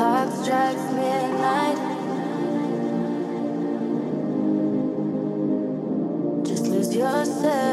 Dead of night lose make